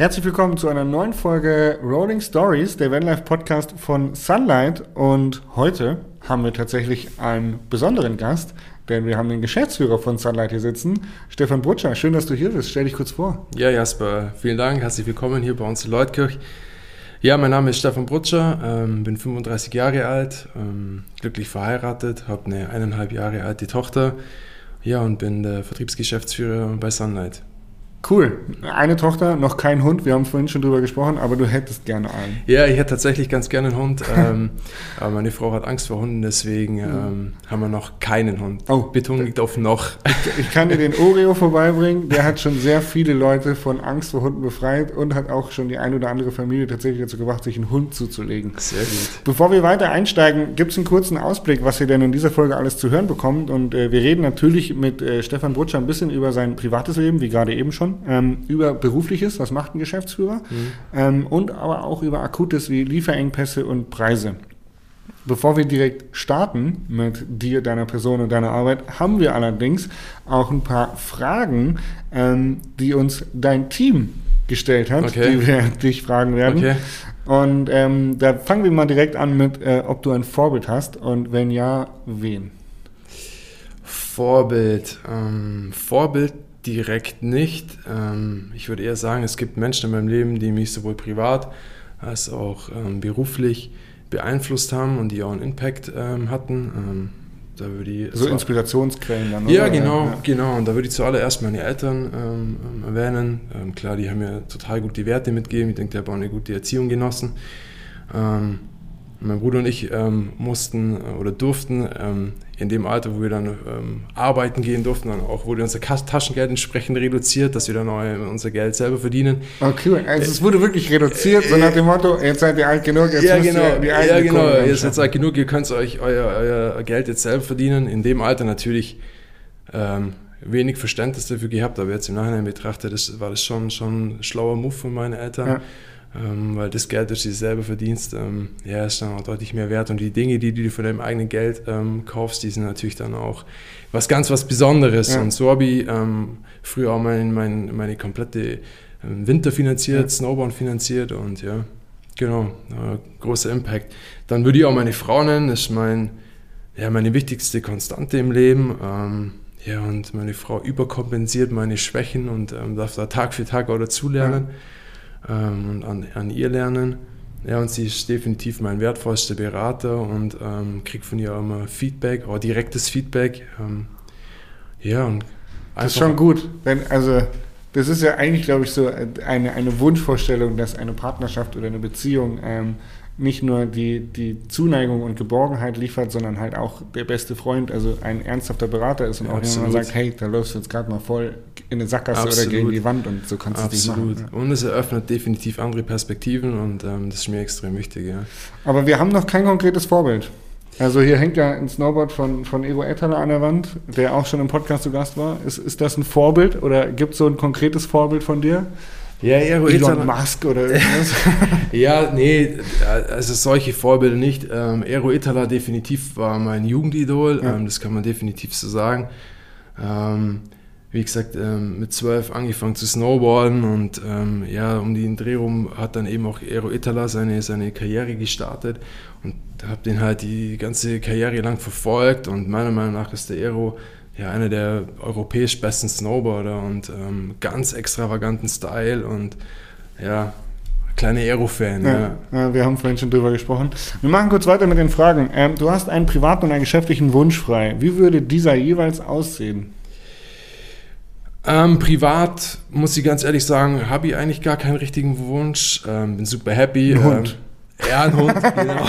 Herzlich willkommen zu einer neuen Folge Rolling Stories, der Vanlife Podcast von Sunlight. Und heute haben wir tatsächlich einen besonderen Gast, denn wir haben den Geschäftsführer von Sunlight hier sitzen, Stefan Brutscher. Schön, dass du hier bist. Stell dich kurz vor. Ja, Jasper, vielen Dank. Herzlich willkommen hier bei uns in Leutkirch. Ja, mein Name ist Stefan Brutscher, ähm, bin 35 Jahre alt, ähm, glücklich verheiratet, habe eine eineinhalb Jahre alte Tochter. Ja, und bin der Vertriebsgeschäftsführer bei Sunlight. Cool. Eine Tochter, noch kein Hund. Wir haben vorhin schon drüber gesprochen, aber du hättest gerne einen. Ja, ich hätte tatsächlich ganz gerne einen Hund. ähm, aber meine Frau hat Angst vor Hunden, deswegen ähm, haben wir noch keinen Hund. Oh. Betonung liegt auf noch. Ich, ich kann dir den Oreo vorbeibringen. Der hat schon sehr viele Leute von Angst vor Hunden befreit und hat auch schon die ein oder andere Familie tatsächlich dazu gebracht, sich einen Hund zuzulegen. Sehr gut. Bevor wir weiter einsteigen, gibt es einen kurzen Ausblick, was ihr denn in dieser Folge alles zu hören bekommt. Und äh, wir reden natürlich mit äh, Stefan Brutscher ein bisschen über sein privates Leben, wie gerade eben schon ähm, über berufliches, was macht ein Geschäftsführer, mhm. ähm, und aber auch über Akutes wie Lieferengpässe und Preise. Bevor wir direkt starten mit dir, deiner Person und deiner Arbeit, haben wir allerdings auch ein paar Fragen, ähm, die uns dein Team gestellt hat, okay. die wir dich fragen werden. Okay. Und ähm, da fangen wir mal direkt an mit, äh, ob du ein Vorbild hast und wenn ja, wen? Vorbild. Ähm, Vorbild direkt nicht. Ähm, ich würde eher sagen, es gibt Menschen in meinem Leben, die mich sowohl privat als auch ähm, beruflich beeinflusst haben und die auch einen Impact ähm, hatten. Ähm, da würde ich, so Inspirationsquellen dann, oder? Ja, genau, ja. genau. Und da würde ich zuallererst meine Eltern ähm, ähm, erwähnen. klar, die haben mir total gute Werte mitgegeben. Ich denke, die haben auch eine gute Erziehung genossen. Mein Bruder und ich ähm, mussten äh, oder durften ähm, in dem Alter, wo wir dann ähm, arbeiten gehen durften, dann auch wurde unser Taschengeld entsprechend reduziert, dass wir dann auch unser Geld selber verdienen. Okay, also es wurde wirklich reduziert, so nach dem Motto, jetzt seid ihr alt genug, jetzt ja, müsst genau, ihr die Ja, genau, jetzt seid ihr alt genug, ihr könnt euch euer, euer, Geld jetzt selber verdienen. In dem Alter natürlich ähm, wenig Verständnis dafür gehabt, aber jetzt im Nachhinein betrachtet, das war das schon, schon ein schlauer Move von meinen Eltern. Ja ähm, weil das Geld, das du selber verdienst, ähm, ja, ist dann auch deutlich mehr wert. Und die Dinge, die, du von deinem eigenen Geld ähm, kaufst, die sind natürlich dann auch was ganz was Besonderes. Ja. Und so habe ich ähm, früher auch mein, mein, meine komplette ähm, Winter finanziert, ja. Snowboard finanziert und ja, genau, äh, großer Impact. Dann würde ich auch meine Frau nennen, das ist mein, ja, meine wichtigste Konstante im Leben. Ähm, ja, und meine Frau überkompensiert meine Schwächen und darf da Tag für Tag auch dazulernen. Ja ähm, und an, an ihr lernen. Ja, und sie ist definitiv mein wertvollster Berater und ähm, kriege von ihr immer Feedback, auch direktes Feedback. Ähm, ja, und Das ist schon gut. Wenn, also, das ist ja eigentlich, glaube ich, so eine, eine Wunschvorstellung, dass eine Partnerschaft oder eine Beziehung ähm, nicht nur die, die Zuneigung und Geborgenheit liefert, sondern halt auch der beste Freund, also ein ernsthafter Berater ist und auch jemand sagt, hey, da läufst du jetzt gerade mal voll in eine Sackgasse absolut. oder gegen die Wand und so kannst du es nicht machen. Ja. Und es eröffnet definitiv andere Perspektiven und ähm, das ist mir extrem wichtig, ja. Aber wir haben noch kein konkretes Vorbild. Also hier hängt ja ein Snowboard von, von Ego Ettaler an der Wand, der auch schon im Podcast zu Gast war. Ist, ist das ein Vorbild oder gibt es so ein konkretes Vorbild von dir? Ja, Elon Elon Musk oder irgendwas. ja, nee, also solche Vorbilder nicht. Ähm, Aero Itala definitiv war mein Jugendidol, ja. ähm, das kann man definitiv so sagen. Ähm, wie gesagt, ähm, mit zwölf angefangen zu snowboarden und ähm, ja, um den Dreh rum hat dann eben auch Aero Itala seine, seine Karriere gestartet und habe den halt die ganze Karriere lang verfolgt und meiner Meinung nach ist der Aero ja, einer der europäisch besten Snowboarder und ähm, ganz extravaganten Style und ja, kleiner Aero-Fan. Ja, ja. ja, wir haben vorhin schon drüber gesprochen. Wir machen kurz weiter mit den Fragen. Ähm, du hast einen privaten und einen geschäftlichen Wunsch frei. Wie würde dieser jeweils aussehen? Ähm, privat muss ich ganz ehrlich sagen, habe ich eigentlich gar keinen richtigen Wunsch. Ähm, bin super happy. Ein Hund. Ja, ein Hund, genau.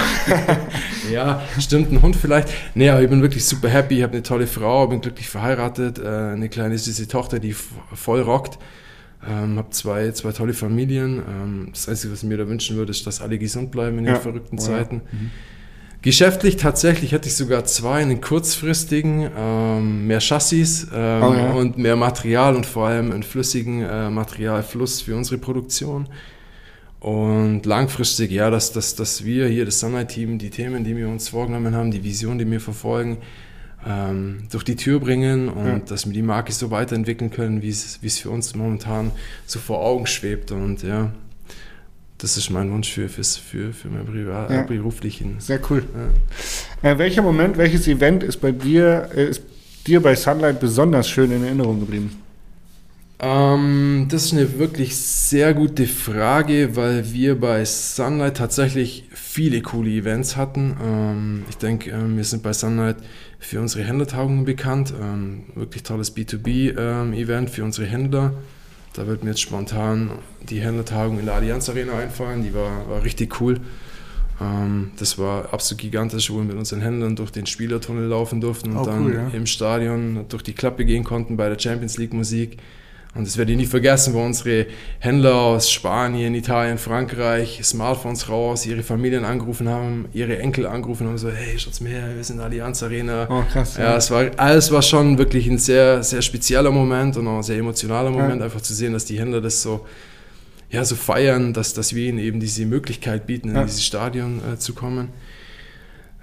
ja, stimmt, ein Hund vielleicht. Nee, aber ich bin wirklich super happy. Ich habe eine tolle Frau, bin glücklich verheiratet, äh, eine kleine süße Tochter, die voll rockt. Ähm, habe zwei, zwei tolle Familien. Ähm, das Einzige, was ich mir da wünschen würde, ist, dass alle gesund bleiben in den ja. verrückten oh, Zeiten. Ja. Mhm. Geschäftlich tatsächlich hätte ich sogar zwei, einen kurzfristigen, ähm, mehr Chassis ähm, oh, ja. und mehr Material und vor allem einen flüssigen äh, Materialfluss für unsere Produktion. Und langfristig, ja, dass, dass, dass wir hier, das Sunlight-Team, die Themen, die wir uns vorgenommen haben, die Vision, die wir verfolgen, ähm, durch die Tür bringen und ja. dass wir die Marke so weiterentwickeln können, wie es, wie es für uns momentan so vor Augen schwebt. Und ja, das ist mein Wunsch für, für, für, für meinen Privat, ja. beruflichen. Sehr cool. Ja. Äh, welcher Moment, welches Event ist bei dir, äh, ist dir bei Sunlight besonders schön in Erinnerung geblieben? Ähm, das ist eine wirklich sehr gute Frage, weil wir bei Sunlight tatsächlich viele coole Events hatten. Ähm, ich denke, ähm, wir sind bei Sunlight für unsere Händlertagungen bekannt. Ähm, wirklich tolles B2B-Event ähm, für unsere Händler. Da wird mir jetzt spontan die Händlertagung in der Allianz Arena einfallen. Die war, war richtig cool. Ähm, das war absolut gigantisch, wo wir mit unseren Händlern durch den Spielertunnel laufen durften und oh, dann cool, ja. im Stadion durch die Klappe gehen konnten bei der Champions League Musik. Und das werde ich nie vergessen, wo unsere Händler aus Spanien, Italien, Frankreich Smartphones raus, ihre Familien angerufen haben, ihre Enkel angerufen haben, so, hey, schaut's mir her, wir sind in der Allianz Arena. Oh, krass. Ja, ja, es war, alles war schon wirklich ein sehr, sehr spezieller Moment und auch ein sehr emotionaler Moment, ja. einfach zu sehen, dass die Händler das so, ja, so feiern, dass, dass wir ihnen eben diese Möglichkeit bieten, in ja. dieses Stadion äh, zu kommen.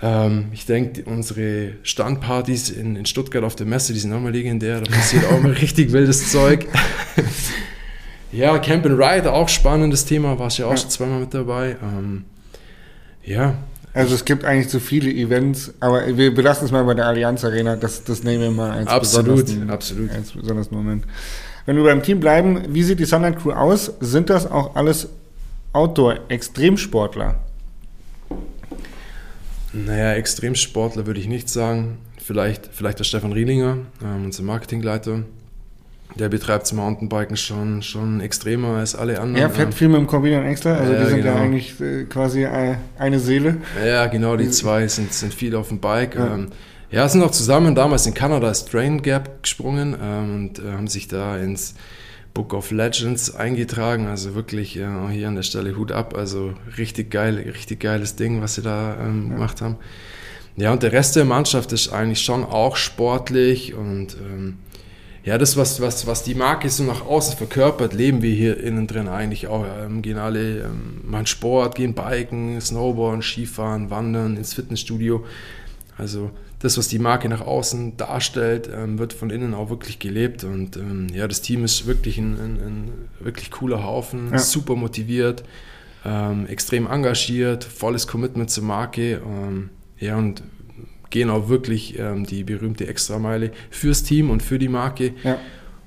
Ähm, ich denke, unsere Standpartys in, in, Stuttgart auf der Messe, die sind auch mal legendär. Da passiert auch mal richtig wildes Zeug. ja, Camp and Ride, auch spannendes Thema, warst ja auch ja. schon zweimal mit dabei. Ähm, ja. Also es gibt eigentlich so viele Events, aber wir belassen es mal bei der Allianz Arena, das, das nehmen wir mal als absolut, absolut. als besonders Moment. Wenn wir beim Team bleiben, wie sieht die Sunlight Crew aus? Sind das auch alles Outdoor-Extremsportler? Naja, Extremsportler würde ich nicht sagen. Vielleicht, vielleicht der Stefan Rielinger, ähm, unser Marketingleiter. Der betreibt das Mountainbiken schon, schon extremer als alle anderen. Er fährt viel mit dem Corbinian Extra, also ja, die sind genau. ja eigentlich äh, quasi eine Seele. Ja, genau, die zwei sind, sind viel auf dem Bike. Ja. Ähm, ja, sind auch zusammen damals in Kanada das Train Gap gesprungen ähm, und äh, haben sich da ins Book of Legends eingetragen. Also wirklich äh, hier an der Stelle Hut ab. Also richtig geil, richtig geiles Ding, was sie da ähm, ja. gemacht haben. Ja, und der Rest der Mannschaft ist eigentlich schon auch sportlich und ähm, ja, das, was, was, was die Marke so nach außen verkörpert, leben wir hier innen drin eigentlich auch. Ähm, gehen alle, ähm, machen Sport, gehen Biken, Snowboarden, Skifahren, Wandern, ins Fitnessstudio. Also das, was die Marke nach außen darstellt, ähm, wird von innen auch wirklich gelebt. Und ähm, ja, das Team ist wirklich ein, ein, ein wirklich cooler Haufen, ja. super motiviert, ähm, extrem engagiert, volles Commitment zur Marke. Ähm, ja, und gehen auch wirklich ähm, die berühmte Extrameile fürs Team und für die Marke. Ja.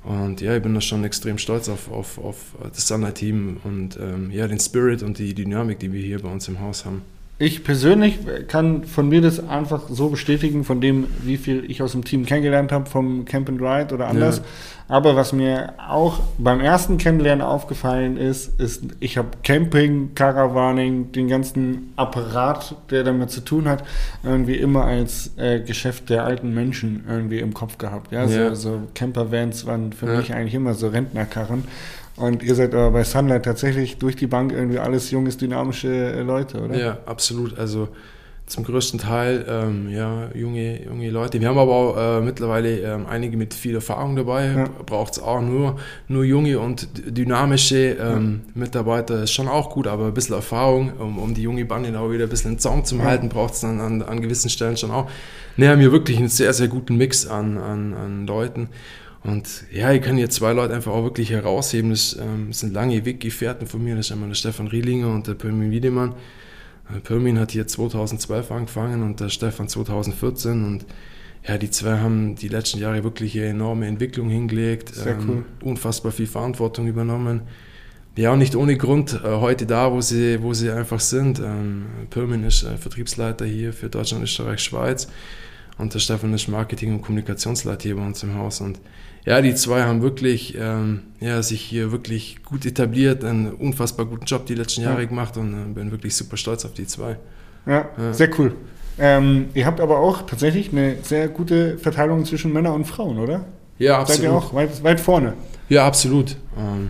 Und ja, ich bin da schon extrem stolz auf, auf, auf das Sunlight-Team und ähm, ja, den Spirit und die Dynamik, die wir hier bei uns im Haus haben ich persönlich kann von mir das einfach so bestätigen, von dem, wie viel ich aus dem Team kennengelernt habe, vom Camp and Ride oder anders. Ja. Aber was mir auch beim ersten Kennenlernen aufgefallen ist, ist, ich habe Camping, Caravaning, den ganzen Apparat, der damit zu tun hat, irgendwie immer als äh, Geschäft der alten Menschen irgendwie im Kopf gehabt. Ja, ja. So, so Campervans waren für ja. mich eigentlich immer so Rentnerkarren. Und ihr seid aber bei Sunlight tatsächlich durch die Bank irgendwie alles junges, dynamische äh, Leute, oder? Ja, absolut. Also zum größten Teil ähm, ja, junge, junge Leute. Wir haben aber auch äh, mittlerweile ähm, einige mit viel Erfahrung dabei. Ja. Braucht es auch nur, nur junge und dynamische ähm, ja. Mitarbeiter. Ist schon auch gut, aber ein bisschen Erfahrung, um, um die junge Bande auch wieder ein bisschen in Zaum zu halten, braucht es dann an, an gewissen Stellen schon auch. Ne, haben wir wirklich einen sehr, sehr guten Mix an, an, an Leuten. Und ja, ich kann hier zwei Leute einfach auch wirklich herausheben. Das ähm, sind lange Weggefährten von mir. Das ist einmal der Stefan Rielinger und der Pirmin Wiedemann. Äh, Pirmin hat hier 2012 angefangen und der Stefan 2014. Und ja, die zwei haben die letzten Jahre wirklich eine enorme Entwicklung hingelegt. Sehr ähm, cool. Unfassbar viel Verantwortung übernommen. Ja, und nicht ohne Grund äh, heute da, wo sie, wo sie einfach sind. Ähm, Pirmin ist äh, Vertriebsleiter hier für Deutschland, Österreich, Schweiz. Und der Stefan ist Marketing- und Kommunikationsleiter hier bei uns im Haus. Und ja, die zwei haben wirklich ähm, ja, sich hier wirklich gut etabliert, einen unfassbar guten Job die letzten Jahre ja. gemacht und äh, bin wirklich super stolz auf die zwei. Ja, ja. sehr cool. Ähm, ihr habt aber auch tatsächlich eine sehr gute Verteilung zwischen Männern und Frauen, oder? Ja, absolut. Seid ihr auch weit, weit vorne? Ja, absolut. Ähm,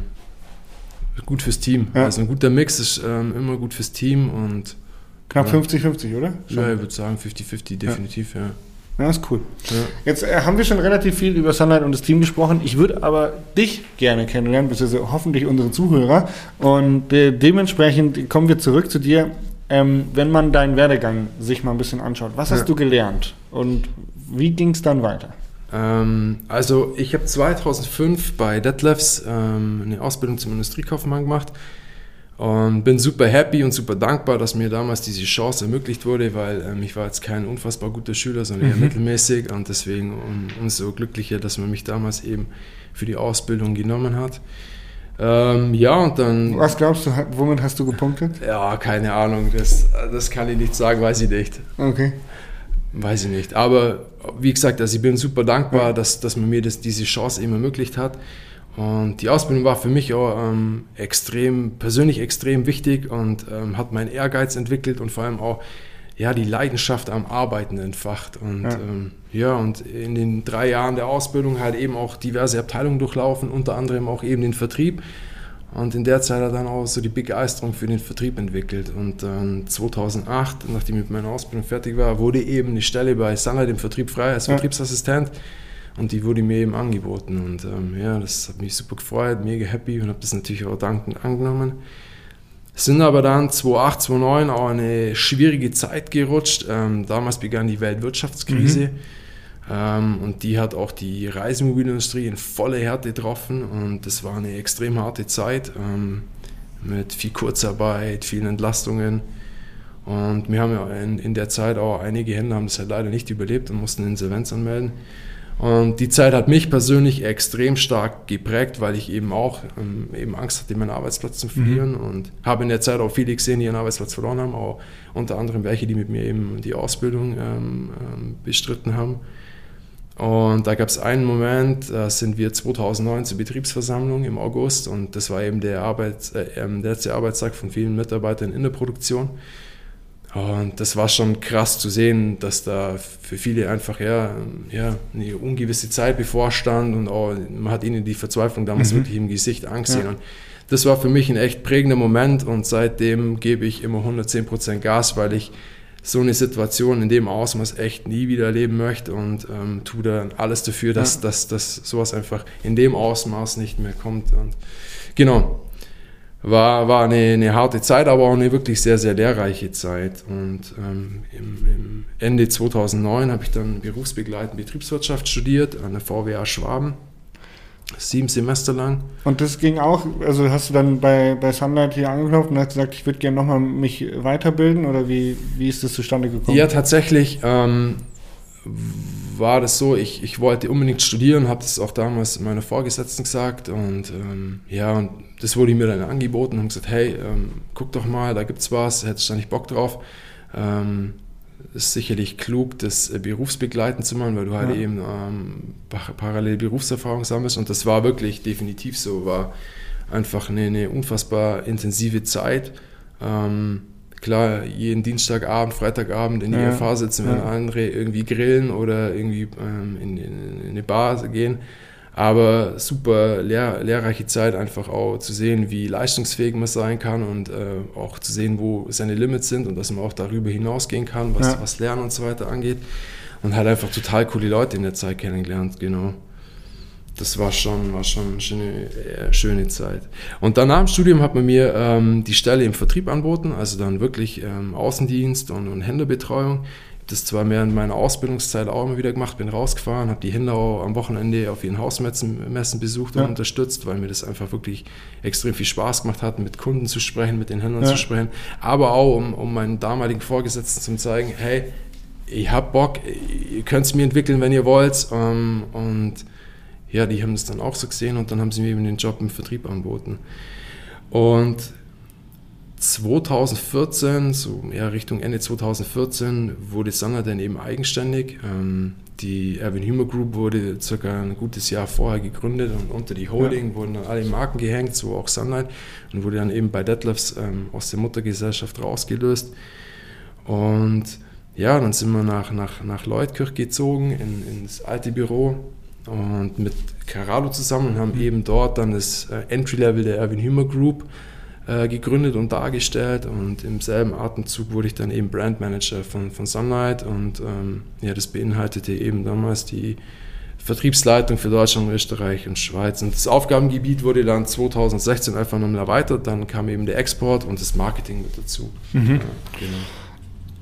gut fürs Team. Ja. Also ein guter Mix ist ähm, immer gut fürs Team und Knapp 50-50, oder? Schon. Ja, ich würde sagen 50-50, definitiv, ja. Ja, ist cool. Ja. Jetzt äh, haben wir schon relativ viel über Sunlight und das Team gesprochen. Ich würde aber dich gerne kennenlernen, beziehungsweise hoffentlich unsere Zuhörer. Und äh, dementsprechend kommen wir zurück zu dir. Ähm, wenn man deinen Werdegang sich mal ein bisschen anschaut, was ja. hast du gelernt? Und wie ging es dann weiter? Ähm, also ich habe 2005 bei Detlefs ähm, eine Ausbildung zum Industriekaufmann gemacht und bin super happy und super dankbar, dass mir damals diese Chance ermöglicht wurde, weil ähm, ich war jetzt kein unfassbar guter Schüler, sondern eher mhm. mittelmäßig und deswegen um, umso glücklicher, dass man mich damals eben für die Ausbildung genommen hat. Ähm, ja, und dann. Was glaubst du, womit hast du gepunktet? Ja, keine Ahnung, das, das kann ich nicht sagen, weiß ich nicht. Okay. Weiß ich nicht. Aber wie gesagt, also ich bin super dankbar, ja. dass, dass man mir das, diese Chance eben ermöglicht hat. Und die Ausbildung war für mich auch ähm, extrem, persönlich extrem wichtig und ähm, hat meinen Ehrgeiz entwickelt und vor allem auch ja, die Leidenschaft am Arbeiten entfacht. Und ja. Ähm, ja, und in den drei Jahren der Ausbildung halt eben auch diverse Abteilungen durchlaufen, unter anderem auch eben den Vertrieb. Und in der Zeit hat er dann auch so die Begeisterung für den Vertrieb entwickelt. Und dann 2008, nachdem ich mit meiner Ausbildung fertig war, wurde eben eine Stelle bei Sunlight im Vertrieb frei als ja. Vertriebsassistent. Und die wurde mir eben angeboten. Und ähm, ja, das hat mich super gefreut, mega happy und habe das natürlich auch dankend angenommen. Sind aber dann 2008, 2009 auch eine schwierige Zeit gerutscht. Ähm, damals begann die Weltwirtschaftskrise. Mhm. Ähm, und die hat auch die Reisemobilindustrie in volle Härte getroffen und das war eine extrem harte Zeit ähm, mit viel Kurzarbeit, vielen Entlastungen. Und wir haben ja in, in der Zeit auch einige Händler haben das halt leider nicht überlebt und mussten Insolvenz anmelden. Und die Zeit hat mich persönlich extrem stark geprägt, weil ich eben auch ähm, eben Angst hatte, meinen Arbeitsplatz zu verlieren. Mhm. Und habe in der Zeit auch viele gesehen, die ihren Arbeitsplatz verloren haben, auch unter anderem welche, die mit mir eben die Ausbildung ähm, ähm, bestritten haben. Und da gab es einen Moment, da sind wir 2009 zur Betriebsversammlung im August und das war eben der, Arbeits-, äh, ähm, der letzte Arbeitstag von vielen Mitarbeitern in der Produktion. Und das war schon krass zu sehen, dass da für viele einfach ja, ja eine ungewisse Zeit bevorstand und auch, man hat ihnen die Verzweiflung damals mhm. wirklich im Gesicht angesehen. Ja. Und das war für mich ein echt prägender Moment und seitdem gebe ich immer 110% Gas, weil ich so eine Situation in dem Ausmaß echt nie wieder erleben möchte und ähm, tue dann alles dafür, dass, ja. dass, dass sowas einfach in dem Ausmaß nicht mehr kommt. Und genau, war, war eine, eine harte Zeit, aber auch eine wirklich sehr, sehr lehrreiche Zeit. Und ähm, im, im Ende 2009 habe ich dann berufsbegleitend Betriebswirtschaft studiert an der VWA Schwaben sieben Semester lang. Und das ging auch, also hast du dann bei, bei Sunlight hier angeklopft und hast gesagt, ich würde gerne nochmal mich weiterbilden oder wie, wie ist das zustande gekommen? Ja, tatsächlich ähm, war das so, ich, ich wollte unbedingt studieren, habe das auch damals meiner Vorgesetzten gesagt und ähm, ja, und das wurde mir dann angeboten und gesagt, hey, ähm, guck doch mal, da gibt's was, hättest du da nicht Bock drauf? Ähm, ist sicherlich klug, das äh, berufsbegleitend zu machen, weil du halt ja. eben ähm, parallel Berufserfahrung sammelst. Und das war wirklich definitiv so, war einfach eine, eine unfassbar intensive Zeit. Ähm, klar, jeden Dienstagabend, Freitagabend in die ja. FH sitzen, wenn ja. andere irgendwie grillen oder irgendwie ähm, in, in, in, eine Bar gehen. Aber super lehr, lehrreiche Zeit, einfach auch zu sehen, wie leistungsfähig man sein kann und äh, auch zu sehen, wo seine Limits sind und dass man auch darüber hinausgehen kann, was, ja. was Lernen und so weiter angeht. Und halt einfach total coole Leute in der Zeit kennengelernt, genau. Das war schon, war schon eine schöne, äh, schöne Zeit. Und dann nach dem Studium hat man mir ähm, die Stelle im Vertrieb anboten, also dann wirklich ähm, Außendienst und, und Händlerbetreuung das zwar während meiner Ausbildungszeit auch immer wieder gemacht, bin rausgefahren, habe die Händler auch am Wochenende auf ihren Hausmessen Messen besucht und ja. unterstützt, weil mir das einfach wirklich extrem viel Spaß gemacht hat, mit Kunden zu sprechen, mit den Händlern ja. zu sprechen, aber auch um, um meinen damaligen Vorgesetzten zu zeigen, hey, ich habe Bock, ihr könnt es mir entwickeln, wenn ihr wollt ähm, und ja, die haben das dann auch so gesehen und dann haben sie mir eben den Job im Vertrieb angeboten. Und 2014, so eher Richtung Ende 2014, wurde Sanna dann eben eigenständig. Ähm, die Erwin Humer Group wurde circa ein gutes Jahr vorher gegründet und unter die Holding ja. wurden dann alle Marken gehängt, so auch Sunlight und wurde dann eben bei Detlefs ähm, aus der Muttergesellschaft rausgelöst. Und ja, dann sind wir nach, nach, nach Leutkirch gezogen, in, ins alte Büro und mit Carado zusammen und haben mhm. eben dort dann das äh, Entry-Level der Erwin Humer Group äh, gegründet und dargestellt und im selben Atemzug wurde ich dann eben Brandmanager von, von Sunlight und ähm, ja, das beinhaltete eben damals die Vertriebsleitung für Deutschland, Österreich und Schweiz. Und das Aufgabengebiet wurde dann 2016 einfach nochmal erweitert. Dann kam eben der Export und das Marketing mit dazu. Mhm. Ja, genau.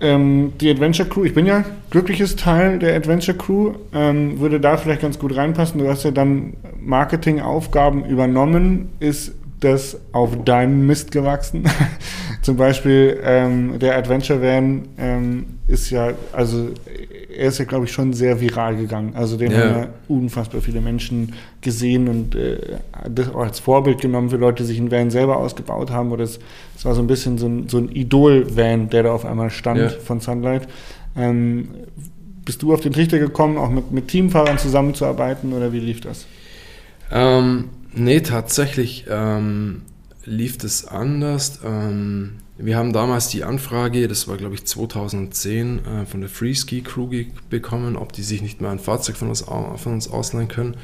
Ähm, die Adventure Crew, ich bin ja glückliches Teil der Adventure Crew, ähm, würde da vielleicht ganz gut reinpassen. Du hast ja dann Marketingaufgaben übernommen. Ist das auf deinem Mist gewachsen? Zum Beispiel ähm, der Adventure Van ähm, ist ja, also er ist ja, glaube ich, schon sehr viral gegangen. Also den ja. haben ja unfassbar viele Menschen gesehen und äh, das auch als Vorbild genommen für Leute, die sich einen Van selber ausgebaut haben. Oder es, es war so ein bisschen so ein, so ein Idol-Van, der da auf einmal stand ja. von Sunlight. Ähm, bist du auf den Trichter gekommen, auch mit, mit Teamfahrern zusammenzuarbeiten oder wie lief das? Ähm, nee, tatsächlich ähm, lief das anders. Ähm, wir haben damals die Anfrage, das war glaube ich 2010, äh, von der Freeski Crew bekommen, ob die sich nicht mal ein Fahrzeug von uns, von uns ausleihen können.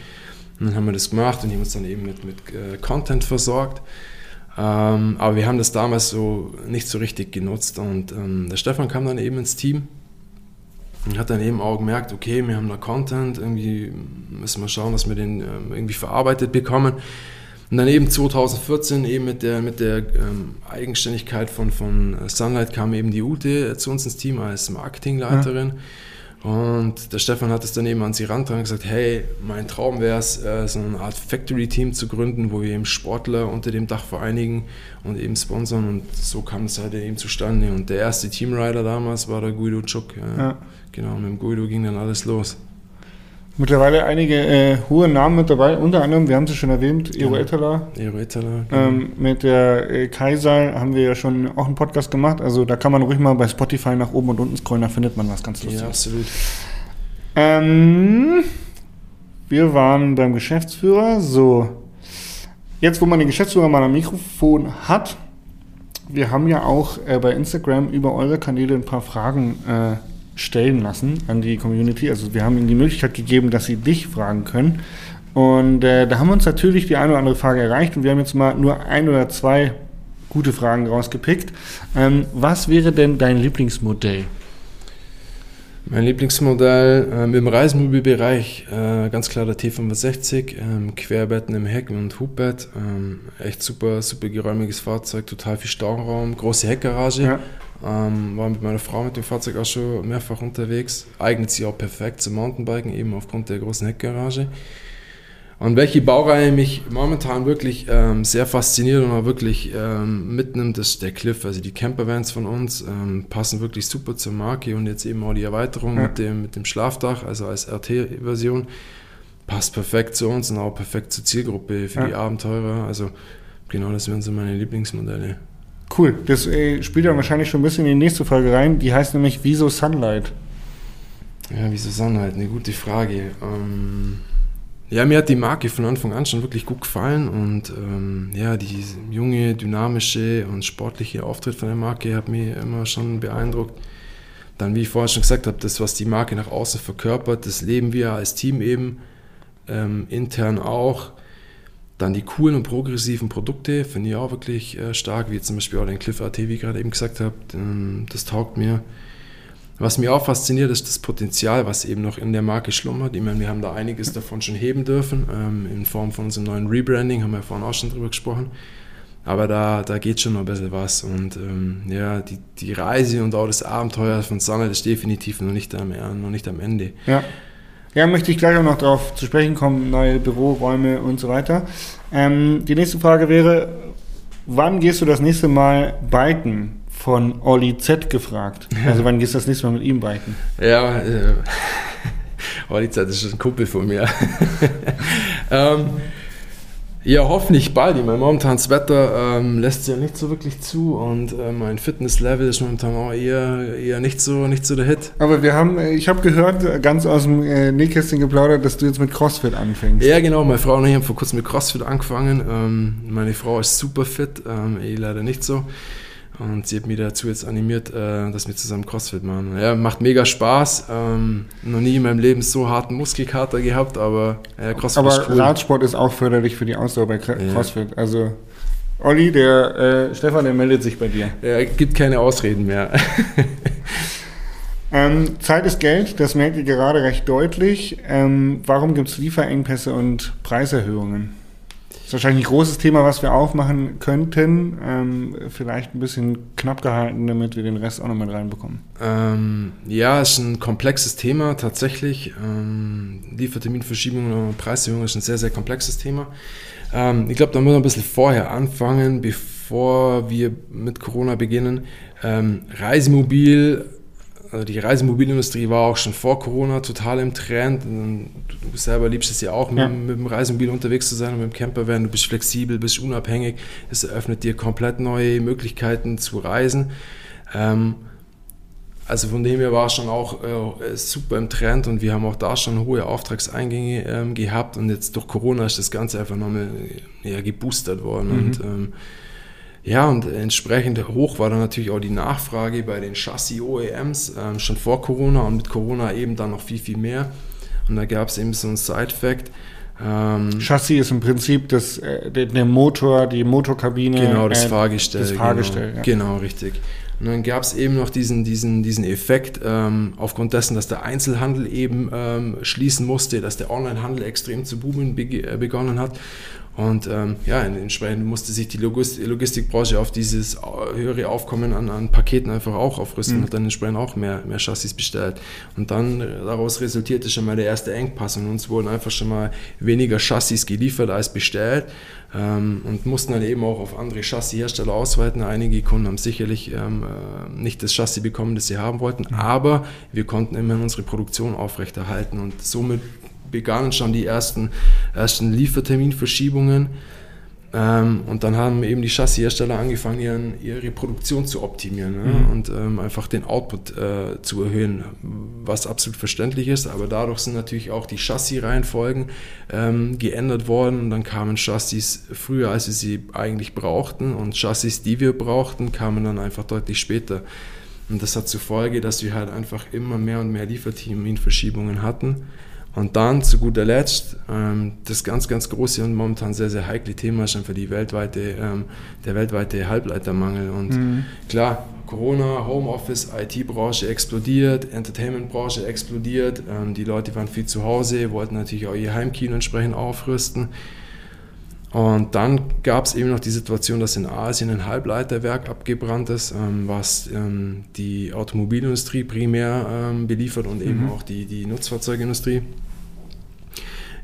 Und dann haben wir das gemacht und die haben uns dann eben mit, mit äh, Content versorgt. Ähm, aber wir haben das damals so nicht so richtig genutzt und ähm, der Stefan kam dann eben ins Team und hat dann eben auch gemerkt, okay, wir haben da Content, irgendwie müssen wir schauen, dass wir den ähm, irgendwie verarbeitet bekommen. Und dann eben 2014 eben mit der, mit der ähm, Eigenständigkeit von, von Sunlight kam eben die Ute zu uns ins Team als Marketingleiterin. Ja. Und der Stefan hat es dann eben an sie rangetragen und gesagt, hey, mein Traum wäre es, äh, so eine Art Factory-Team zu gründen, wo wir eben Sportler unter dem Dach vereinigen und eben sponsern. Und so kam es halt eben zustande. Und der erste Teamrider damals war der Guido Czuk. Äh, ja. Genau, mit dem Guido ging dann alles los. Mittlerweile einige äh, hohe Namen mit dabei, unter anderem, wir haben sie schon erwähnt, Ero Etala. Ero Etala. Genau. Ähm, mit der äh, Kaiser haben wir ja schon auch einen Podcast gemacht, also da kann man ruhig mal bei Spotify nach oben und unten scrollen, da findet man was ganz Lustiges. Ja, absolut. Ähm, wir waren beim Geschäftsführer, so. Jetzt, wo man den Geschäftsführer mal am Mikrofon hat, wir haben ja auch äh, bei Instagram über eure Kanäle ein paar Fragen äh, stellen lassen an die Community. Also wir haben ihnen die Möglichkeit gegeben, dass sie dich fragen können. Und äh, da haben wir uns natürlich die eine oder andere Frage erreicht und wir haben jetzt mal nur ein oder zwei gute Fragen rausgepickt. Ähm, was wäre denn dein Lieblingsmodell? Mein Lieblingsmodell ähm, im Reisemobilbereich, äh, ganz klar der T65, ähm, Querbetten im Heck und Hubbett. Ähm, echt super, super geräumiges Fahrzeug, total viel Stauraum, große Heckgarage. Ja. Ähm, war mit meiner Frau mit dem Fahrzeug auch schon mehrfach unterwegs. Eignet sich auch perfekt zum Mountainbiken, eben aufgrund der großen Heckgarage. Und welche Baureihe mich momentan wirklich ähm, sehr fasziniert und auch wirklich ähm, mitnimmt, ist der Cliff. Also die Campervans von uns ähm, passen wirklich super zur Marke und jetzt eben auch die Erweiterung ja. mit, dem, mit dem Schlafdach, also als RT-Version, passt perfekt zu uns und auch perfekt zur Zielgruppe für ja. die Abenteurer. Also genau, das wären so meine Lieblingsmodelle. Cool, das äh, spielt dann wahrscheinlich schon ein bisschen in die nächste Folge rein. Die heißt nämlich Wieso Sunlight? Ja, wieso Sunlight? Eine gute Frage. Ähm, ja, mir hat die Marke von Anfang an schon wirklich gut gefallen und ähm, ja, die junge, dynamische und sportliche Auftritt von der Marke hat mich immer schon beeindruckt. Dann, wie ich vorher schon gesagt habe, das, was die Marke nach außen verkörpert, das leben wir als Team eben, ähm, intern auch. Dann die coolen und progressiven Produkte finde ich auch wirklich äh, stark, wie zum Beispiel auch den Cliff AT, wie ich gerade eben gesagt habe. Ähm, das taugt mir. Was mir auch fasziniert, ist das Potenzial, was eben noch in der Marke schlummert. Ich meine, wir haben da einiges davon schon heben dürfen, ähm, in Form von unserem neuen Rebranding, haben wir vorhin auch schon drüber gesprochen. Aber da, da geht schon noch ein bisschen was. Und ähm, ja, die, die Reise und auch das Abenteuer von Sanne, das ist definitiv noch nicht am, noch nicht am Ende. Ja. Ja, möchte ich gleich auch noch darauf zu sprechen kommen, neue Büroräume und so weiter. Ähm, die nächste Frage wäre, wann gehst du das nächste Mal biken? Von Olli Z gefragt. Also wann gehst du das nächste Mal mit ihm biken? Ja, äh, Olli Z ist ein Kumpel von mir. ähm, ja, hoffentlich bald. Ich meine, momentan das Wetter ähm, lässt ja nicht so wirklich zu und äh, mein Fitnesslevel ist momentan auch eher, eher nicht, so, nicht so der Hit. Aber wir haben, äh, ich habe gehört, äh, ganz aus dem äh, Nähkästchen geplaudert, dass du jetzt mit CrossFit anfängst. Ja, genau. Meine Frau und ich haben vor kurzem mit CrossFit angefangen. Ähm, meine Frau ist super fit, ähm, ich leider nicht so. Und sie hat mich dazu jetzt animiert, äh, dass wir zusammen CrossFit machen. Ja, macht mega Spaß. Ähm, noch nie in meinem Leben so harten Muskelkater gehabt, aber äh, CrossFit aber ist cool. Radsport ist auch förderlich für die Ausdauer bei CrossFit. Ja. Also Olli, der äh, Stefan, der meldet sich bei dir. Ja, gibt keine Ausreden mehr. ähm, Zeit ist Geld, das merkt ihr gerade recht deutlich. Ähm, warum gibt es Lieferengpässe und Preiserhöhungen? Das ist wahrscheinlich ein großes Thema, was wir aufmachen könnten. Ähm, vielleicht ein bisschen knapp gehalten, damit wir den Rest auch noch mit reinbekommen. Ähm, ja, ist ein komplexes Thema tatsächlich. Ähm, Lieferterminverschiebung und Preiserhöhung ist ein sehr, sehr komplexes Thema. Ähm, ich glaube, da müssen wir ein bisschen vorher anfangen, bevor wir mit Corona beginnen. Ähm, Reisemobil also die Reisemobilindustrie war auch schon vor Corona total im Trend. Du selber liebst es ja auch, mit, ja. mit dem Reisemobil unterwegs zu sein und mit dem Camper werden. Du bist flexibel, bist unabhängig. Es eröffnet dir komplett neue Möglichkeiten zu reisen. Ähm, also von dem her war es schon auch äh, super im Trend und wir haben auch da schon hohe Auftragseingänge ähm, gehabt und jetzt durch Corona ist das Ganze einfach nochmal ja, geboostert worden. Mhm. Und ähm, ja, und entsprechend hoch war dann natürlich auch die Nachfrage bei den Chassis-OEMs, ähm, schon vor Corona und mit Corona eben dann noch viel, viel mehr. Und da gab es eben so einen Side-Fact. Ähm, Chassis ist im Prinzip das, äh, der, Motor, die Motorkabine. Genau, das äh, Fahrgestell. Das Fahrgestell, genau, ja. genau richtig. Und dann gab es eben noch diesen, diesen, diesen Effekt, ähm, aufgrund dessen, dass der Einzelhandel eben ähm, schließen musste, dass der Onlinehandel extrem zu boomen äh, begonnen hat. Und ähm, ja, entsprechend musste sich die Logistikbranche auf dieses höhere Aufkommen an, an Paketen einfach auch aufrüsten mhm. und dann entsprechend auch mehr, mehr Chassis bestellt. Und dann äh, daraus resultierte schon mal der erste Engpass und uns wurden einfach schon mal weniger Chassis geliefert als bestellt ähm, und mussten dann eben auch auf andere Chassishersteller ausweiten. Einige Kunden haben sicherlich ähm, äh, nicht das Chassis bekommen, das sie haben wollten, mhm. aber wir konnten immerhin unsere Produktion aufrechterhalten und somit begannen schon die ersten, ersten Lieferterminverschiebungen. Ähm, und dann haben eben die Chassishersteller angefangen, ihren, ihre Produktion zu optimieren ne? mhm. und ähm, einfach den Output äh, zu erhöhen, was absolut verständlich ist. Aber dadurch sind natürlich auch die Chassis-Reihenfolgen ähm, geändert worden und dann kamen Chassis früher, als wir sie eigentlich brauchten und Chassis, die wir brauchten, kamen dann einfach deutlich später. Und das hat zur Folge, dass wir halt einfach immer mehr und mehr Lieferterminverschiebungen hatten. Und dann zu guter Letzt, ähm, das ganz, ganz große und momentan sehr, sehr heikle Thema ist einfach die weltweite, ähm, der weltweite Halbleitermangel. Und mhm. klar, Corona, Homeoffice, IT-Branche explodiert, Entertainment-Branche explodiert. Ähm, die Leute waren viel zu Hause, wollten natürlich auch ihr Heimkino entsprechend aufrüsten. Und dann gab es eben noch die Situation, dass in Asien ein Halbleiterwerk abgebrannt ist, ähm, was ähm, die Automobilindustrie primär ähm, beliefert und mhm. eben auch die, die Nutzfahrzeugindustrie.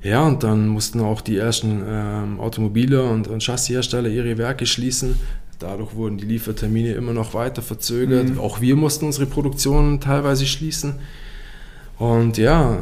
Ja, und dann mussten auch die ersten ähm, Automobile und, und Chassishersteller ihre Werke schließen. Dadurch wurden die Liefertermine immer noch weiter verzögert. Mhm. Auch wir mussten unsere Produktion teilweise schließen. Und ja,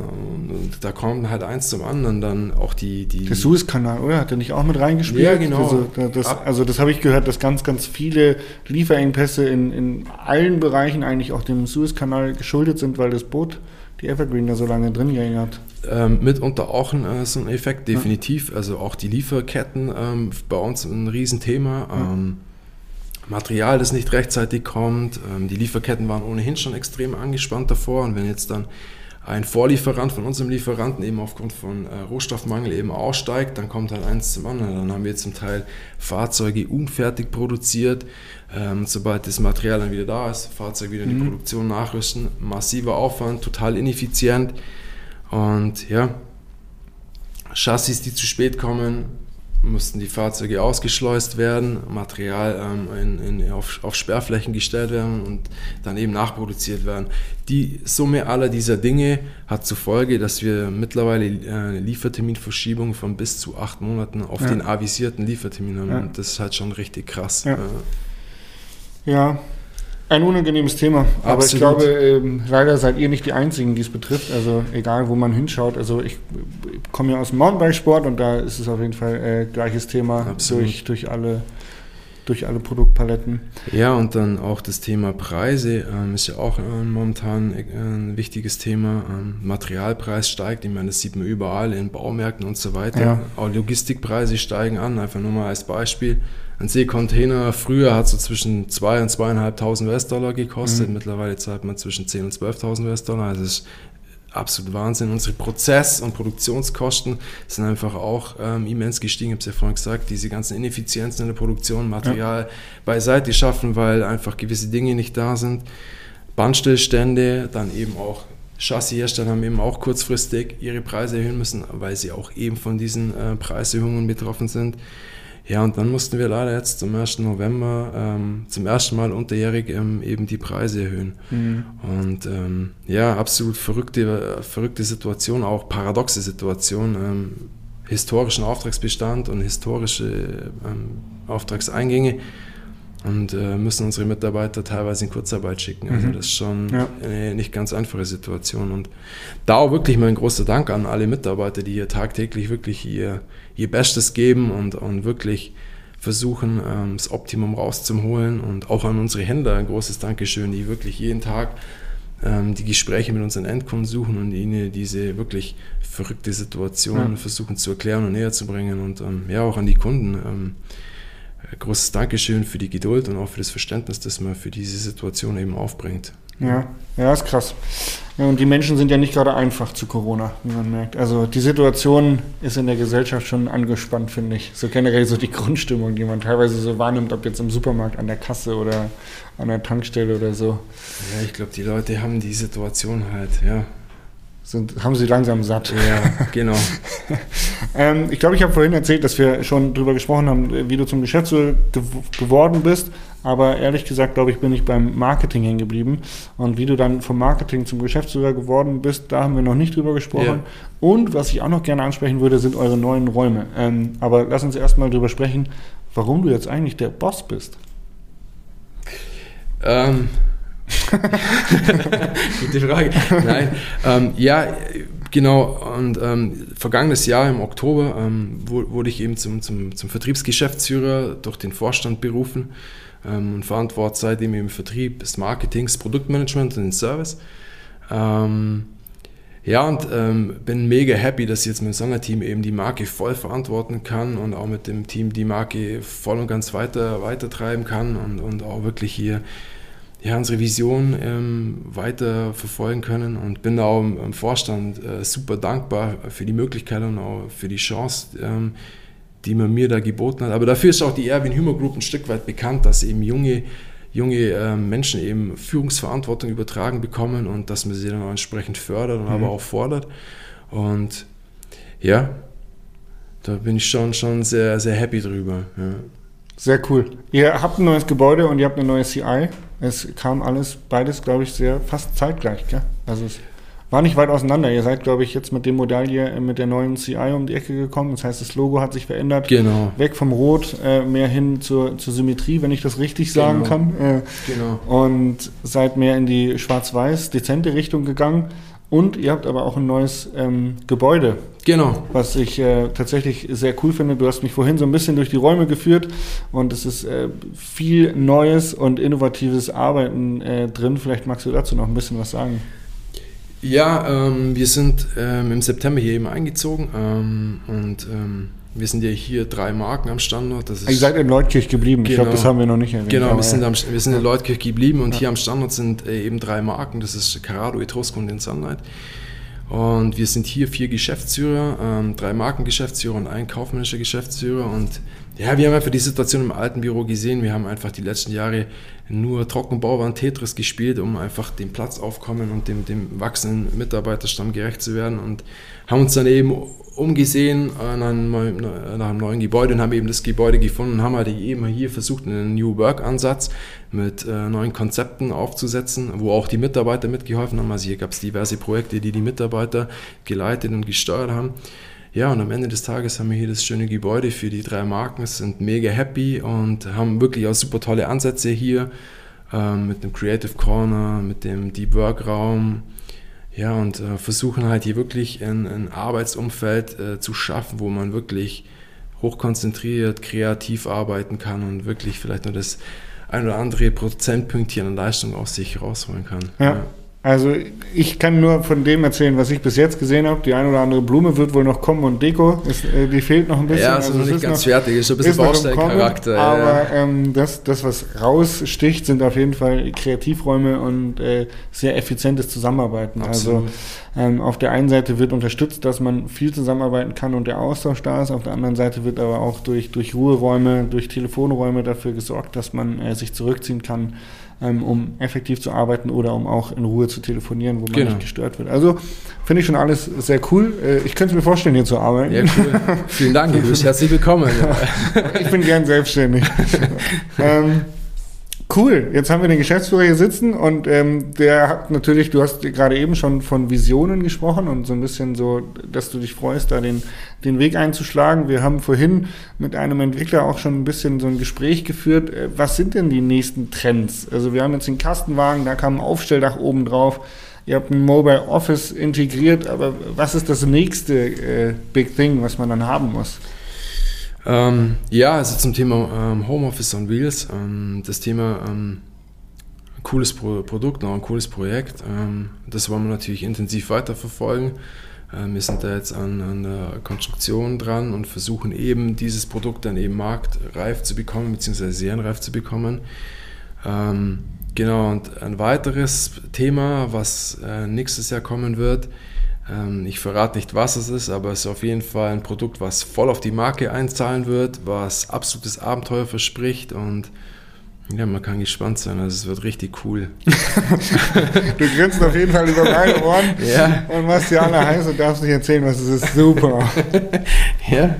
da kommt halt eins zum anderen dann auch die... die der Suezkanal, oder? Hat er nicht auch mit reingespielt? Ja, genau. Diese, das, also das habe ich gehört, dass ganz, ganz viele Lieferengpässe in, in allen Bereichen eigentlich auch dem Suezkanal geschuldet sind, weil das Boot, die Evergreen, da so lange drin gegangen hat. Ähm, mitunter auch ein, äh, so ein Effekt, definitiv. Ja. Also auch die Lieferketten ähm, bei uns ein Riesenthema. Ja. Ähm, Material, das nicht rechtzeitig kommt. Ähm, die Lieferketten waren ohnehin schon extrem angespannt davor. Und wenn jetzt dann ein Vorlieferant von unserem Lieferanten eben aufgrund von äh, Rohstoffmangel eben aussteigt, dann kommt halt eins zum anderen. Dann haben wir zum Teil Fahrzeuge unfertig produziert. Ähm, sobald das Material dann wieder da ist, Fahrzeug wieder in die mhm. Produktion nachrüsten. Massiver Aufwand, total ineffizient. Und ja, Chassis, die zu spät kommen, mussten die Fahrzeuge ausgeschleust werden, Material ähm, in, in, auf, auf, Sperrflächen gestellt werden und dann eben nachproduziert werden. Die Summe aller dieser Dinge hat zur Folge, dass wir mittlerweile äh, eine Lieferterminverschiebung von bis zu acht Monaten auf ja. den avisierten Liefertermin haben. Ja. Und das ist halt schon richtig krass. Ja. ja. Ein unangenehmes Thema, aber Absolut. ich glaube, ähm, leider seid ihr nicht die Einzigen, die es betrifft. Also egal, wo man hinschaut. Also ich komme ja aus dem Mountainbikesport und da ist es auf jeden Fall äh, gleiches Thema durch, durch alle durch alle Produktpaletten. Ja, und dann auch das Thema Preise ähm, ist ja auch äh, momentan äh, ein wichtiges Thema. Ähm, Materialpreis steigt, ich meine, das sieht man überall in Baumärkten und so weiter. Ja. Auch Logistikpreise steigen an, einfach nur mal als Beispiel. Ein Seekontainer früher hat so zwischen 2.000 und 2.500 US-Dollar gekostet, mhm. mittlerweile zahlt man zwischen 10.000 und 12.000 US-Dollar. Also ist absolut Wahnsinn. Unsere Prozess- und Produktionskosten sind einfach auch ähm, immens gestiegen. Ich habe es ja vorhin gesagt, diese ganzen Ineffizienzen in der Produktion, Material ja. beiseite schaffen, weil einfach gewisse Dinge nicht da sind. Bandstillstände, dann eben auch Chassishersteller haben eben auch kurzfristig ihre Preise erhöhen müssen, weil sie auch eben von diesen äh, Preiserhöhungen betroffen sind. Ja, und dann mussten wir leider jetzt zum 1. November ähm, zum ersten Mal unterjährig ähm, eben die Preise erhöhen. Mhm. Und ähm, ja, absolut verrückte, verrückte Situation, auch paradoxe Situation. Ähm, historischen Auftragsbestand und historische ähm, Auftragseingänge und äh, müssen unsere Mitarbeiter teilweise in Kurzarbeit schicken. Also mhm. das ist schon ja. eine nicht ganz einfache Situation. Und da auch wirklich mein großer Dank an alle Mitarbeiter, die hier tagtäglich wirklich ihr, ihr Bestes geben und, und wirklich versuchen, ähm, das Optimum rauszuholen. Und auch an unsere Händler ein großes Dankeschön, die wirklich jeden Tag ähm, die Gespräche mit unseren Endkunden suchen und ihnen diese wirklich verrückte Situation ja. versuchen zu erklären und näher zu bringen. Und ähm, ja, auch an die Kunden. Großes Dankeschön für die Geduld und auch für das Verständnis, das man für diese Situation eben aufbringt. Ja, ja, ist krass. Ja, und die Menschen sind ja nicht gerade einfach zu Corona, wie man merkt. Also die Situation ist in der Gesellschaft schon angespannt, finde ich. So generell so die Grundstimmung, die man teilweise so wahrnimmt, ob jetzt im Supermarkt, an der Kasse oder an der Tankstelle oder so. Ja, ich glaube, die Leute haben die Situation halt, ja, sind, haben sie langsam satt. Ja, genau. ähm, ich glaube, ich habe vorhin erzählt, dass wir schon darüber gesprochen haben, wie du zum Geschäftsführer ge geworden bist. Aber ehrlich gesagt, glaube ich, bin ich beim Marketing hängen geblieben. Und wie du dann vom Marketing zum Geschäftsführer geworden bist, da haben wir noch nicht drüber gesprochen. Ja. Und was ich auch noch gerne ansprechen würde, sind eure neuen Räume. Ähm, aber lass uns erstmal darüber sprechen, warum du jetzt eigentlich der Boss bist. Ähm, Gute Frage. Nein, ähm, ja, genau. Und ähm, vergangenes Jahr im Oktober ähm, wurde ich eben zum, zum, zum Vertriebsgeschäftsführer durch den Vorstand berufen ähm, und verantworte seitdem im Vertrieb des Marketings, Produktmanagement und den Service. Ähm, ja, und ähm, bin mega happy, dass ich jetzt mit dem Sonderteam eben die Marke voll verantworten kann und auch mit dem Team die Marke voll und ganz weiter, weiter treiben kann und, und auch wirklich hier ja, unsere Vision ähm, weiter verfolgen können und bin da auch im, Vorstand äh, super dankbar für die Möglichkeit und auch für die Chance, ähm, die man mir da geboten hat. Aber dafür ist auch die Erwin Hümer Group ein Stück weit bekannt, dass eben junge, junge äh, Menschen eben Führungsverantwortung übertragen bekommen und dass man sie dann auch entsprechend fördert und mhm. aber auch fordert. Und ja, da bin ich schon, schon sehr, sehr happy drüber. Ja. Sehr cool. Ihr habt ein neues Gebäude und ihr habt eine neue CI. Es kam alles, beides, glaube ich, sehr fast zeitgleich. Gell? Also es war nicht weit auseinander. Ihr seid, glaube ich, jetzt mit dem Modell hier äh, mit der neuen CI um die Ecke gekommen. Das heißt, das Logo hat sich verändert. Genau. Weg vom Rot, äh, mehr hin zur, zur Symmetrie, wenn ich das richtig sagen genau. kann. Äh, genau. Und seid mehr in die schwarz-weiß, dezente Richtung gegangen. Und ihr habt aber auch ein neues ähm, Gebäude. Genau. Was ich äh, tatsächlich sehr cool finde. Du hast mich vorhin so ein bisschen durch die Räume geführt und es ist äh, viel neues und innovatives Arbeiten äh, drin. Vielleicht magst du dazu noch ein bisschen was sagen. Ja, ähm, wir sind ähm, im September hier eben eingezogen ähm, und ähm, wir sind ja hier drei Marken am Standort. Das ist, Ihr seid in Leutkirch geblieben. Genau, ich glaube, das haben wir noch nicht erwähnt. Genau, wir sind, am, wir sind in Leutkirch geblieben und ja. hier am Standort sind äh, eben drei Marken. Das ist Carado, Etrusco und den Sunlight. Und wir sind hier vier Geschäftsführer, ähm, drei Markengeschäftsführer und ein kaufmännischer Geschäftsführer. Und ja, wir haben einfach die Situation im alten Büro gesehen. Wir haben einfach die letzten Jahre nur Trockenbauwand Tetris gespielt, um einfach dem Platzaufkommen und dem, dem wachsenden Mitarbeiterstamm gerecht zu werden. Und haben uns dann eben umgesehen äh, nach einem, nach einem, neuen Gebäude und haben eben das Gebäude gefunden und haben halt eben hier versucht, einen New Work-Ansatz mit äh, neuen Konzepten aufzusetzen, wo auch die Mitarbeiter mitgeholfen haben. Also hier gab es diverse Projekte, die die Mitarbeiter geleitet und gesteuert haben. Ja, und am Ende des Tages haben wir hier das schöne Gebäude für die drei Marken, sind mega happy und haben wirklich auch super tolle Ansätze hier äh, mit dem Creative Corner, mit dem Deep Work Raum, ja, und äh, versuchen halt hier wirklich ein, ein Arbeitsumfeld äh, zu schaffen, wo man wirklich hochkonzentriert, kreativ arbeiten kann und wirklich vielleicht nur das ein oder andere Prozentpünktchen an Leistung aus sich rausholen kann. Ja. ja. Also ich kann nur von dem erzählen, was ich bis jetzt gesehen habe. Die eine oder andere Blume wird wohl noch kommen und Deko, ist, äh, die fehlt noch ein bisschen. Ja, ist also noch nicht ganz noch, fertig, ist ein bisschen Bausteincharakter. Aber ja. ähm, das, das, was raussticht, sind auf jeden Fall Kreativräume und äh, sehr effizientes Zusammenarbeiten. Also, Absolut. Also ähm, auf der einen Seite wird unterstützt, dass man viel zusammenarbeiten kann und der Austausch da ist. Auf der anderen Seite wird aber auch durch, durch Ruheräume, durch Telefonräume dafür gesorgt, dass man äh, sich zurückziehen kann ähm, um effektiv zu arbeiten oder um auch in Ruhe zu telefonieren, wo man genau. nicht gestört wird. Also finde ich schon alles sehr cool. Äh, ich könnte mir vorstellen, hier zu arbeiten. Ja, cool. Vielen Dank, du bist herzlich willkommen. ich bin gern selbstständig. ähm, Cool, jetzt haben wir den Geschäftsführer hier sitzen und ähm, der hat natürlich, du hast gerade eben schon von Visionen gesprochen und so ein bisschen so, dass du dich freust, da den, den Weg einzuschlagen. Wir haben vorhin mit einem Entwickler auch schon ein bisschen so ein Gespräch geführt. Äh, was sind denn die nächsten Trends? Also wir haben jetzt den Kastenwagen, da kam ein Aufstelldach oben drauf. Ihr habt ein Mobile Office integriert, aber was ist das nächste äh, Big Thing, was man dann haben muss? Ähm, ja, also zum Thema ähm, Homeoffice on Wheels. Ähm, das Thema ähm, cooles Pro Produkt, noch ein cooles Projekt. Ähm, das wollen wir natürlich intensiv weiterverfolgen. Ähm, wir sind da jetzt an, an, der Konstruktion dran und versuchen eben dieses Produkt dann eben marktreif zu bekommen, beziehungsweise serienreif zu bekommen. genau, und ein weiteres Thema, was äh, nächstes Jahr kommen wird, ich verrate nicht, was es ist, aber es ist auf jeden Fall ein Produkt, was voll auf die Marke einzahlen wird, was absolutes Abenteuer verspricht und ja, man kann gespannt sein, also es wird richtig cool. du grinst auf jeden Fall über meine Ohren ja. und machst dir alle heiß und darfst nicht erzählen, was es ist. Super. ja.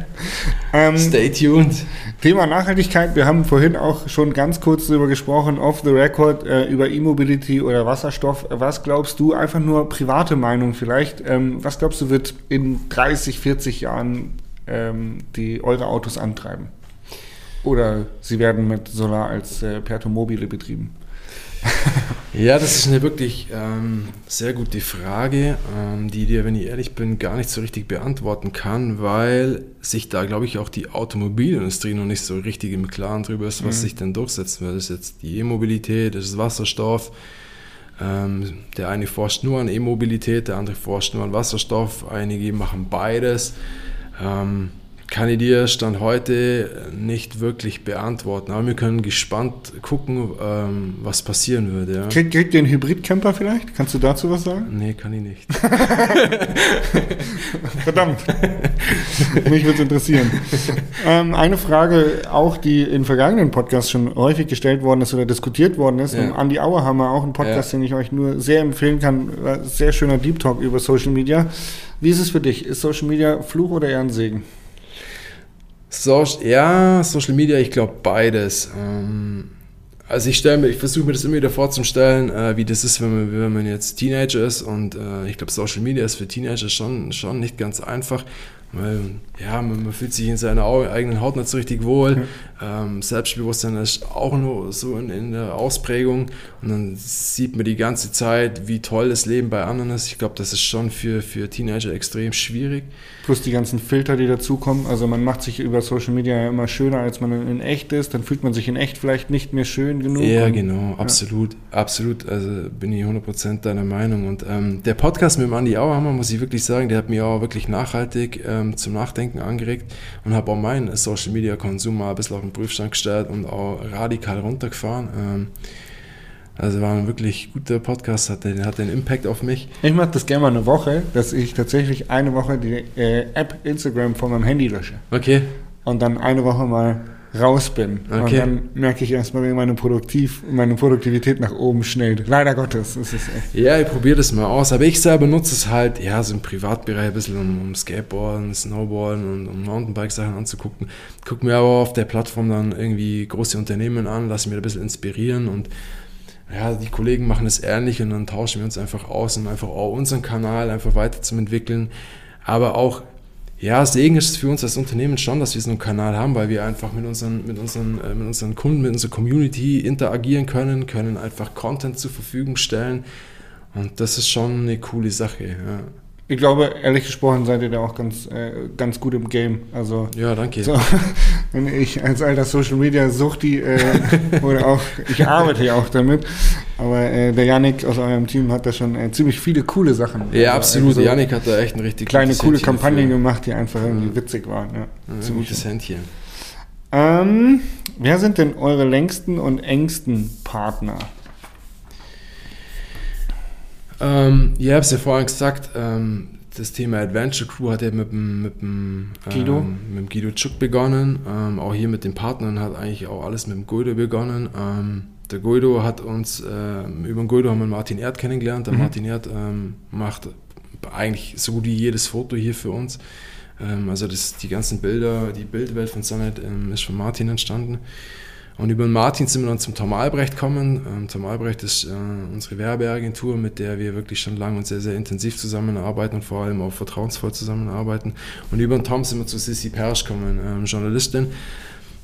Ähm, Stay tuned. Thema Nachhaltigkeit, wir haben vorhin auch schon ganz kurz darüber gesprochen, off the record, äh, über E-Mobility oder Wasserstoff. Was glaubst du, einfach nur private Meinung vielleicht, ähm, was glaubst du, wird in 30, 40 Jahren ähm, die eure Autos antreiben? Oder sie werden mit Solar als äh, Pertomobile betrieben? ja, das ist eine wirklich ähm, sehr gute Frage, ähm, die dir, wenn ich ehrlich bin, gar nicht so richtig beantworten kann, weil sich da, glaube ich, auch die Automobilindustrie noch nicht so richtig im Klaren drüber ist, was mhm. sich denn durchsetzen wird. Das ist jetzt die E-Mobilität, das ist Wasserstoff. Ähm, der eine forscht nur an E-Mobilität, der andere forscht nur an Wasserstoff. Einige machen beides. Ähm, kann ich dir Stand heute nicht wirklich beantworten. Aber wir können gespannt gucken, ähm, was passieren würde. Ja. Kriegt, ihr einen Hybridcamper vielleicht? Kannst du dazu was sagen? Nee, kann ich nicht. Verdammt. Mich würde es interessieren. Ähm, eine Frage auch, die in vergangenen Podcasts schon häufig gestellt worden ist oder diskutiert worden ist. Ja. Um Andi Auer haben wir auch einen Podcast, ja. den ich euch nur sehr empfehlen kann. Sehr schöner Deep Talk über Social Media. Wie ist es für dich? Ist Social Media Fluch oder eher ein Segen? So, ja, Social Media, ich glaube beides. Ähm, also ich stelle mir, ich versuche mir das immer wieder vorzustellen, äh, wie das ist, wenn man, wenn man jetzt Teenager ist und äh, ich glaube Social Media ist für Teenager schon, schon nicht ganz einfach. Weil, ja, man, man, fühlt sich in seiner eigenen Haut nicht so richtig wohl. Ähm, Selbstbewusstsein ist auch nur so in, in, der Ausprägung. Und dann sieht man die ganze Zeit, wie toll das Leben bei anderen ist. Ich glaube, das ist schon für, für Teenager extrem schwierig. Plus die ganzen Filter, die dazukommen. Also man macht sich über Social Media ja immer schöner, als man in echt ist. Dann fühlt man sich in echt vielleicht nicht mehr schön genug. Ja, und, genau, absolut, ja. absolut. Also bin ich 100% deiner Meinung. Und ähm, der Podcast mit dem Andi Auerhammer, muss ich wirklich sagen, der hat mir auch wirklich nachhaltig äh, ähm, zum Nachdenken angeregt und habe auch meinen Social Media Konsum mal ein bisschen auf den Prüfstand gestellt und auch radikal runtergefahren. Ähm, also war ein wirklich guter Podcast, hat den, hat den Impact auf mich. Ich mache das gerne mal eine Woche, dass ich tatsächlich eine Woche die äh, App Instagram von meinem Handy lösche. Okay. Und dann eine Woche mal raus bin. Okay. Und dann merke ich erstmal, wie meine, Produktiv, meine Produktivität nach oben schnellt. Leider Gottes. Ist es echt. Ja, ich probiere das mal aus. Aber ich selber nutze es halt, ja, so im Privatbereich ein bisschen, um, um Skateboarden, Snowboarden und um Mountainbike-Sachen anzugucken. Gucke mir aber auf der Plattform dann irgendwie große Unternehmen an, lasse mir ein bisschen inspirieren und ja, die Kollegen machen es ähnlich und dann tauschen wir uns einfach aus, um einfach auch unseren Kanal einfach weiter zu entwickeln. Aber auch ja, Segen ist es für uns als Unternehmen schon, dass wir so einen Kanal haben, weil wir einfach mit unseren, mit unseren, äh, mit unseren Kunden, mit unserer Community interagieren können, können einfach Content zur Verfügung stellen. Und das ist schon eine coole Sache. Ja. Ich glaube, ehrlich gesprochen seid ihr da auch ganz, äh, ganz gut im Game. Also, ja, danke. So, wenn ich als alter Social Media Suchti äh, oder auch, ich arbeite ja auch damit, aber äh, der Yannick aus eurem Team hat da schon äh, ziemlich viele coole Sachen. Ja, also, absolut. Also, Yannick hat da echt ein richtig kleine coole Kampagnen gemacht, die einfach irgendwie witzig waren. Ja, ja gutes Händchen. Ähm, wer sind denn eure längsten und engsten Partner? Ähm, ihr habt es ja vorhin gesagt, ähm, das Thema Adventure Crew hat ja mit dem, mit dem, Guido. Ähm, mit dem Guido Tschuck begonnen. Ähm, auch hier mit den Partnern hat eigentlich auch alles mit dem Guido begonnen. Ähm, der Guido hat uns, äh, über den Guido haben wir Martin Erd kennengelernt. Der mhm. Martin Erd ähm, macht eigentlich so gut wie jedes Foto hier für uns. Ähm, also das, die ganzen Bilder, die Bildwelt von Sonnet ähm, ist von Martin entstanden. Und über den Martin sind wir dann zum Tom Albrecht gekommen. Ähm, Tom Albrecht ist äh, unsere Werbeagentur, mit der wir wirklich schon lange und sehr, sehr intensiv zusammenarbeiten und vor allem auch vertrauensvoll zusammenarbeiten. Und über den Tom sind wir zu Sissy Persch gekommen, ähm, Journalistin,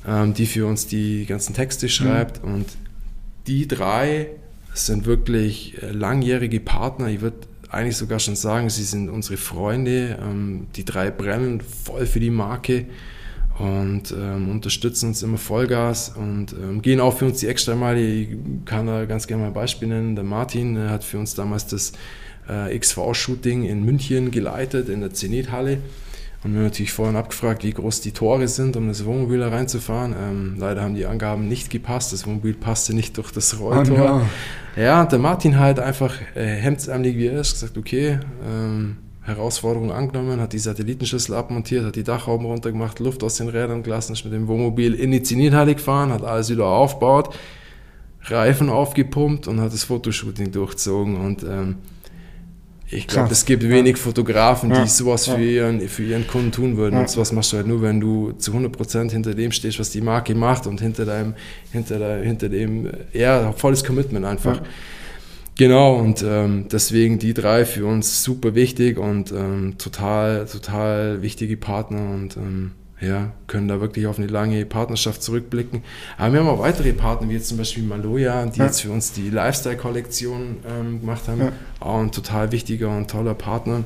ähm, die für uns die ganzen Texte schreibt. Mhm. Und die drei sind wirklich äh, langjährige Partner. Ich würde eigentlich sogar schon sagen, sie sind unsere Freunde. Ähm, die drei brennen voll für die Marke und ähm, unterstützen uns immer Vollgas und ähm, gehen auch für uns die extra Meile. Ich kann da ganz gerne mal ein Beispiel nennen. Der Martin äh, hat für uns damals das äh, XV-Shooting in München geleitet, in der Zenit-Halle. Und wir haben natürlich vorhin abgefragt, wie groß die Tore sind, um das Wohnmobil da reinzufahren. Ähm, leider haben die Angaben nicht gepasst. Das Wohnmobil passte nicht durch das Rolltor. Oh no. Ja, und der Martin halt einfach äh, hemdsärmelig wie er ist, gesagt, okay, ähm, Herausforderung angenommen, hat die Satellitenschüssel abmontiert, hat die Dachhauben runtergemacht, Luft aus den Rädern gelassen, ist mit dem Wohnmobil in die Zenithalle gefahren, hat alles wieder aufgebaut, Reifen aufgepumpt und hat das Fotoshooting durchzogen. Und ähm, ich glaube, es gibt wenig Fotografen, die ja. sowas für, ihren, für ihren Kunden tun würden. Ja. Und sowas machst du halt nur, wenn du zu 100% hinter dem stehst, was die Marke macht und hinter deinem, hinter, der, hinter dem, ja, volles Commitment einfach. Ja. Genau, und ähm, deswegen die drei für uns super wichtig und ähm, total, total wichtige Partner und ähm, ja, können da wirklich auf eine lange Partnerschaft zurückblicken. Aber wir haben auch weitere Partner, wie jetzt zum Beispiel Maloja, die ja. jetzt für uns die Lifestyle-Kollektion ähm, gemacht haben. Ja. Auch ein total wichtiger und toller Partner.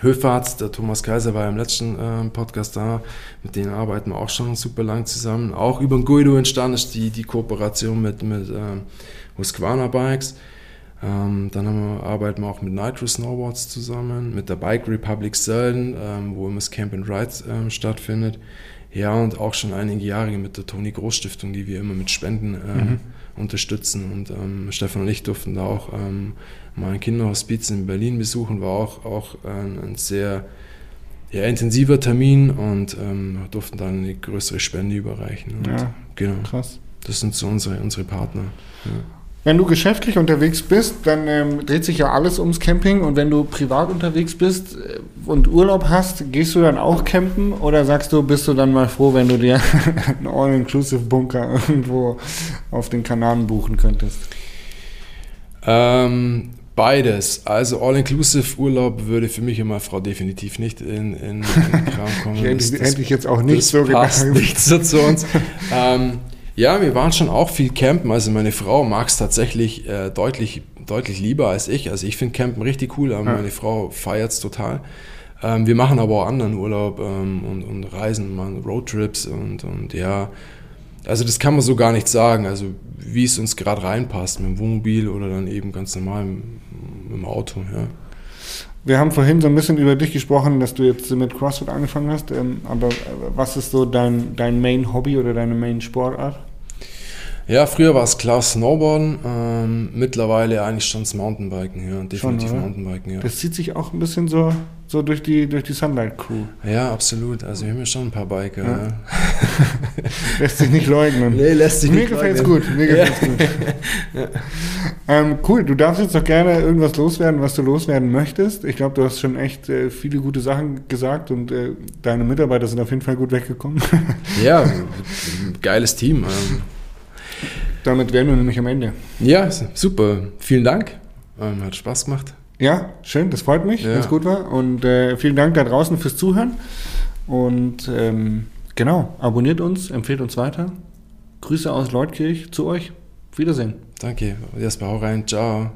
Höfarzt, der Thomas Kaiser war im letzten äh, Podcast da, mit denen arbeiten wir auch schon super lang zusammen. Auch über den Guido entstanden ist die, die Kooperation mit, mit äh, Husqvarna Bikes. Ähm, dann wir, arbeiten wir auch mit Nitro Snowboards zusammen, mit der Bike Republic Sölden, ähm, wo immer das Camp and Ride ähm, stattfindet. Ja, und auch schon einige Jahre mit der Toni Groß Stiftung, die wir immer mit Spenden ähm, mhm. unterstützen. Und ähm, Stefan und ich durften da auch ähm, mal ein Kinderhospiz in Berlin besuchen, war auch, auch ein, ein sehr ja, intensiver Termin und durften dann eine größere Spende überreichen. Und ja, genau. krass. Das sind so unsere, unsere Partner. Ja. Wenn du geschäftlich unterwegs bist, dann ähm, dreht sich ja alles ums Camping. Und wenn du privat unterwegs bist äh, und Urlaub hast, gehst du dann auch campen? Oder sagst du, bist du dann mal froh, wenn du dir einen All-Inclusive-Bunker irgendwo auf den Kanaren buchen könntest? Ähm, beides. Also All-Inclusive-Urlaub würde für mich und meine Frau definitiv nicht in, in, in Kram kommen. hätte, das, hätte ich jetzt auch nicht so passt gedacht. nicht so zu uns. ähm, ja, wir waren schon auch viel campen. Also meine Frau mag es tatsächlich äh, deutlich, deutlich lieber als ich. Also ich finde Campen richtig cool, aber ja. meine Frau feiert es total. Ähm, wir machen aber auch anderen Urlaub ähm, und, und Reisen, machen Roadtrips und, und ja. Also das kann man so gar nicht sagen. Also wie es uns gerade reinpasst, mit dem Wohnmobil oder dann eben ganz normal mit dem Auto, ja. Wir haben vorhin so ein bisschen über dich gesprochen, dass du jetzt mit CrossFit angefangen hast. Ähm, aber äh, was ist so dein, dein Main Hobby oder deine Main Sportart? Ja, früher war es klar Snowboarden, ähm, mittlerweile eigentlich schon das Mountainbiken, ja, definitiv schon, Mountainbiken, ja. Das zieht sich auch ein bisschen so, so durch die, durch die Sunlight Crew. Ja, absolut. Also wir haben ja schon ein paar Biker. Ja. Ja. lässt sich nicht leugnen. Nee, lässt sich Mir nicht gefällt's leugnen. gut. Mir gefällt's gut. ähm, cool, du darfst jetzt doch gerne irgendwas loswerden, was du loswerden möchtest. Ich glaube, du hast schon echt äh, viele gute Sachen gesagt und äh, deine Mitarbeiter sind auf jeden Fall gut weggekommen. ja, geiles Team. Ähm damit wären wir nämlich am Ende. Ja, super. Vielen Dank. Ähm, hat Spaß gemacht. Ja, schön, das freut mich, ja. wenn es gut war. Und äh, vielen Dank da draußen fürs Zuhören. Und ähm, genau, abonniert uns, empfehlt uns weiter. Grüße aus Leutkirch zu euch. Wiedersehen. Danke. Erstmal auch rein. Ciao.